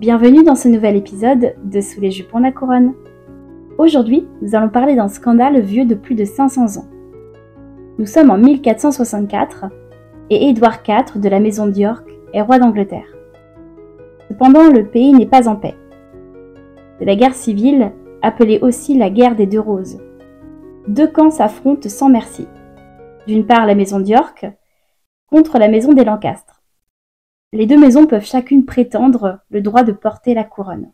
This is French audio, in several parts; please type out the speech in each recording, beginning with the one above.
Bienvenue dans ce nouvel épisode de Sous les jupons la couronne. Aujourd'hui, nous allons parler d'un scandale vieux de plus de 500 ans. Nous sommes en 1464 et Édouard IV de la maison d'York est roi d'Angleterre. Cependant, le pays n'est pas en paix. C'est la guerre civile, appelée aussi la guerre des deux roses. Deux camps s'affrontent sans merci. D'une part la maison d'York contre la maison des Lancastres les deux maisons peuvent chacune prétendre le droit de porter la couronne.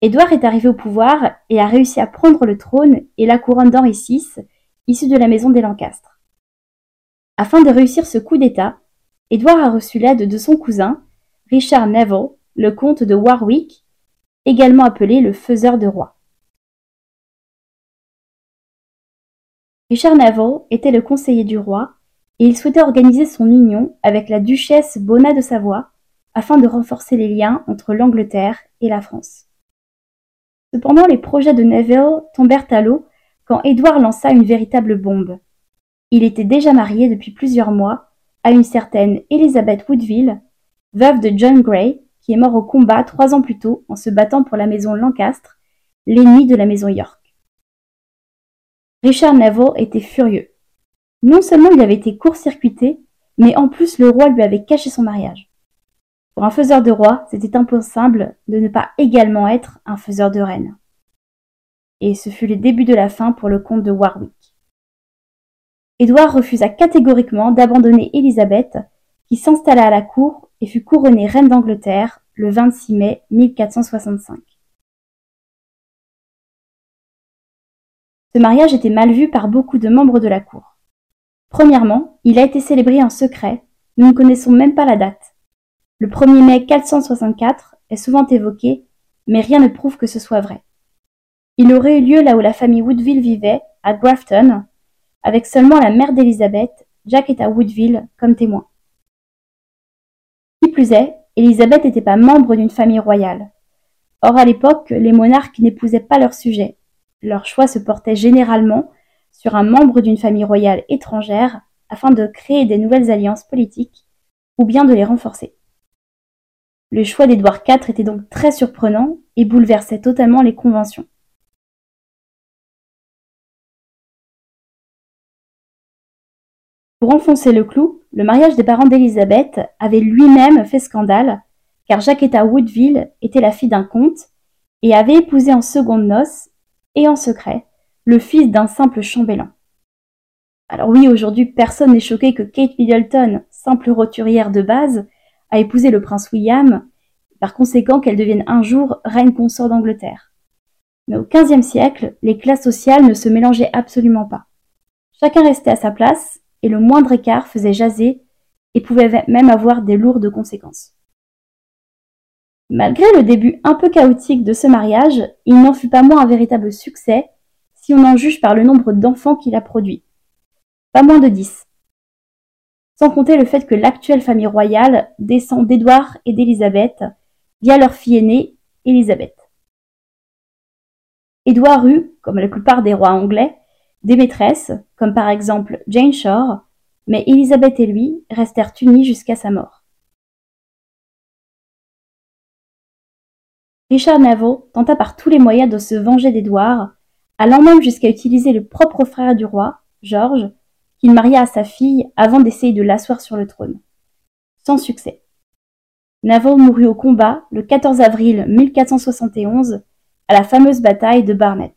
Édouard est arrivé au pouvoir et a réussi à prendre le trône et la couronne d'Henri VI, issue de la maison des Lancastres. Afin de réussir ce coup d'État, Édouard a reçu l'aide de son cousin, Richard Neville, le comte de Warwick, également appelé le faiseur de rois. Richard Neville était le conseiller du roi il souhaitait organiser son union avec la duchesse Bona de Savoie afin de renforcer les liens entre l'Angleterre et la France. Cependant, les projets de Neville tombèrent à l'eau quand Édouard lança une véritable bombe. Il était déjà marié depuis plusieurs mois à une certaine Elizabeth Woodville, veuve de John Grey, qui est mort au combat trois ans plus tôt en se battant pour la maison Lancastre, l'ennemi de la maison York. Richard Neville était furieux. Non seulement il avait été court-circuité, mais en plus le roi lui avait caché son mariage. Pour un faiseur de roi, c'était impossible de ne pas également être un faiseur de reine. Et ce fut le début de la fin pour le comte de Warwick. Édouard refusa catégoriquement d'abandonner Élisabeth, qui s'installa à la cour et fut couronnée reine d'Angleterre le 26 mai 1465. Ce mariage était mal vu par beaucoup de membres de la cour. Premièrement, il a été célébré en secret, nous ne connaissons même pas la date. Le 1er mai 464 est souvent évoqué, mais rien ne prouve que ce soit vrai. Il aurait eu lieu là où la famille Woodville vivait, à Grafton, avec seulement la mère d'Élisabeth, Jacketta Woodville, comme témoin. Qui plus est, Élisabeth n'était pas membre d'une famille royale. Or, à l'époque, les monarques n'épousaient pas leurs sujets. Leur choix se portait généralement sur un membre d'une famille royale étrangère afin de créer des nouvelles alliances politiques ou bien de les renforcer. Le choix d'Édouard IV était donc très surprenant et bouleversait totalement les conventions. Pour enfoncer le clou, le mariage des parents d'Élisabeth avait lui-même fait scandale, car Jacquetta Woodville était la fille d'un comte et avait épousé en seconde noces, et en secret, le fils d'un simple chambellan. Alors oui, aujourd'hui, personne n'est choqué que Kate Middleton, simple roturière de base, a épousé le prince William, par conséquent qu'elle devienne un jour reine consort d'Angleterre. Mais au XVe siècle, les classes sociales ne se mélangeaient absolument pas. Chacun restait à sa place, et le moindre écart faisait jaser et pouvait même avoir des lourdes conséquences. Malgré le début un peu chaotique de ce mariage, il n'en fut pas moins un véritable succès si on en juge par le nombre d'enfants qu'il a produit. Pas moins de dix. Sans compter le fait que l'actuelle famille royale descend d'Édouard et d'Élisabeth via leur fille aînée, Élisabeth. Édouard eut, comme la plupart des rois anglais, des maîtresses, comme par exemple Jane Shore, mais Élisabeth et lui restèrent unis jusqu'à sa mort. Richard Neville tenta par tous les moyens de se venger d'Édouard, allant même jusqu'à utiliser le propre frère du roi, George, qu'il maria à sa fille avant d'essayer de l'asseoir sur le trône. Sans succès. Neville mourut au combat le 14 avril 1471 à la fameuse bataille de Barnet.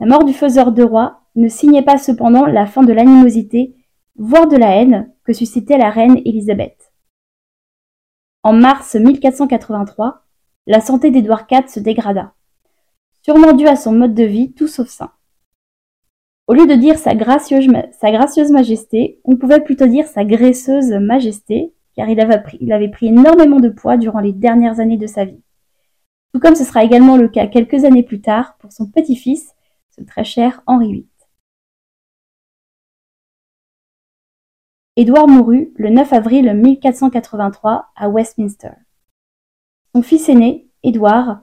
La mort du faiseur de roi ne signait pas cependant la fin de l'animosité, voire de la haine, que suscitait la reine Élisabeth. En mars 1483, la santé d'Édouard IV se dégrada sûrement dû à son mode de vie tout sauf sain. Au lieu de dire sa gracieuse, majesté, on pouvait plutôt dire sa graisseuse majesté, car il avait, pris, il avait pris énormément de poids durant les dernières années de sa vie. Tout comme ce sera également le cas quelques années plus tard pour son petit-fils, ce très cher Henri VIII. Édouard mourut le 9 avril 1483 à Westminster. Son fils aîné, Édouard,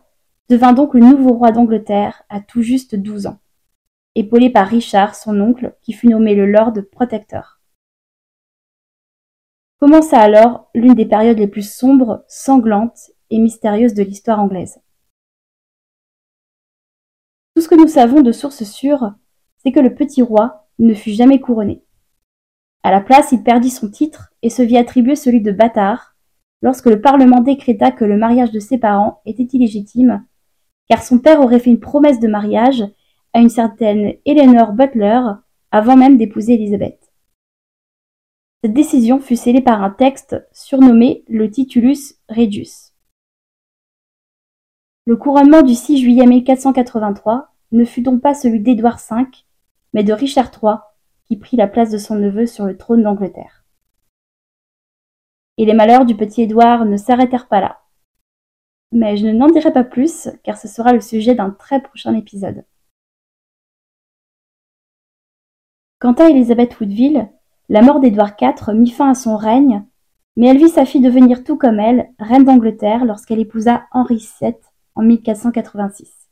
devint donc le nouveau roi d'Angleterre à tout juste douze ans, épaulé par Richard, son oncle, qui fut nommé le Lord Protector. Commença alors l'une des périodes les plus sombres, sanglantes et mystérieuses de l'histoire anglaise. Tout ce que nous savons de sources sûres, c'est que le petit roi ne fut jamais couronné. À la place, il perdit son titre et se vit attribuer celui de bâtard lorsque le Parlement décréta que le mariage de ses parents était illégitime, car son père aurait fait une promesse de mariage à une certaine Eleanor Butler avant même d'épouser Elizabeth. Cette décision fut scellée par un texte surnommé le Titulus Regius. Le couronnement du 6 juillet 1483 ne fut donc pas celui d'Édouard V, mais de Richard III, qui prit la place de son neveu sur le trône d'Angleterre. Et les malheurs du petit Édouard ne s'arrêtèrent pas là. Mais je n'en dirai pas plus, car ce sera le sujet d'un très prochain épisode. Quant à Elizabeth Woodville, la mort d'Édouard IV mit fin à son règne, mais elle vit sa fille devenir tout comme elle, reine d'Angleterre, lorsqu'elle épousa Henri VII en 1486.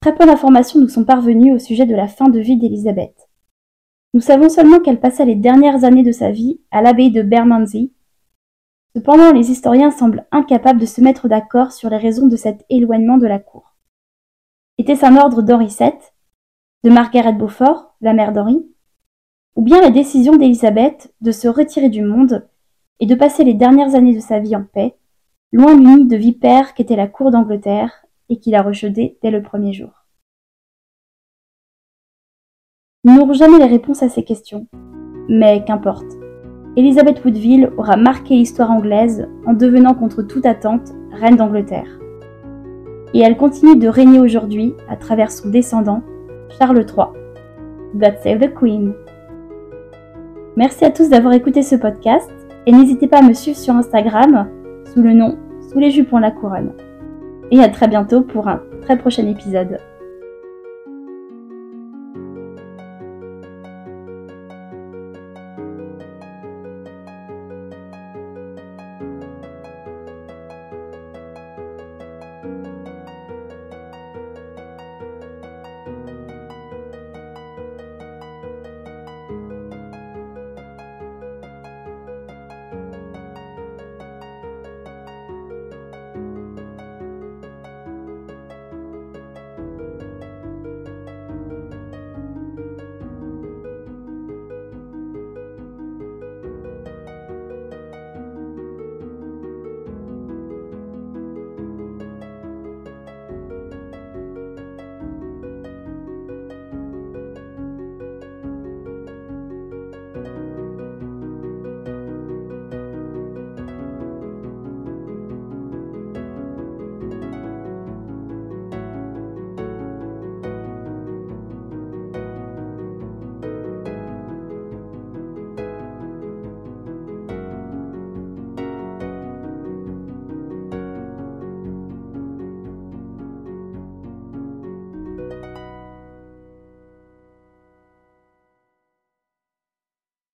Très peu d'informations nous sont parvenues au sujet de la fin de vie d'Élisabeth. Nous savons seulement qu'elle passa les dernières années de sa vie à l'abbaye de Bermondsey. Cependant, les historiens semblent incapables de se mettre d'accord sur les raisons de cet éloignement de la cour. Était-ce un ordre d'Henri VII de Margaret Beaufort, la mère d'Henri, ou bien la décision d'Élisabeth de se retirer du monde et de passer les dernières années de sa vie en paix, loin du nid de vipères qu'était la cour d'Angleterre et qui la rejetait dès le premier jour? Nous n'aurons jamais les réponses à ces questions, mais qu'importe. Elizabeth Woodville aura marqué l'histoire anglaise en devenant contre toute attente reine d'Angleterre. Et elle continue de régner aujourd'hui à travers son descendant, Charles III. God save the Queen. Merci à tous d'avoir écouté ce podcast et n'hésitez pas à me suivre sur Instagram sous le nom Sous les jupons la couronne. Et à très bientôt pour un très prochain épisode.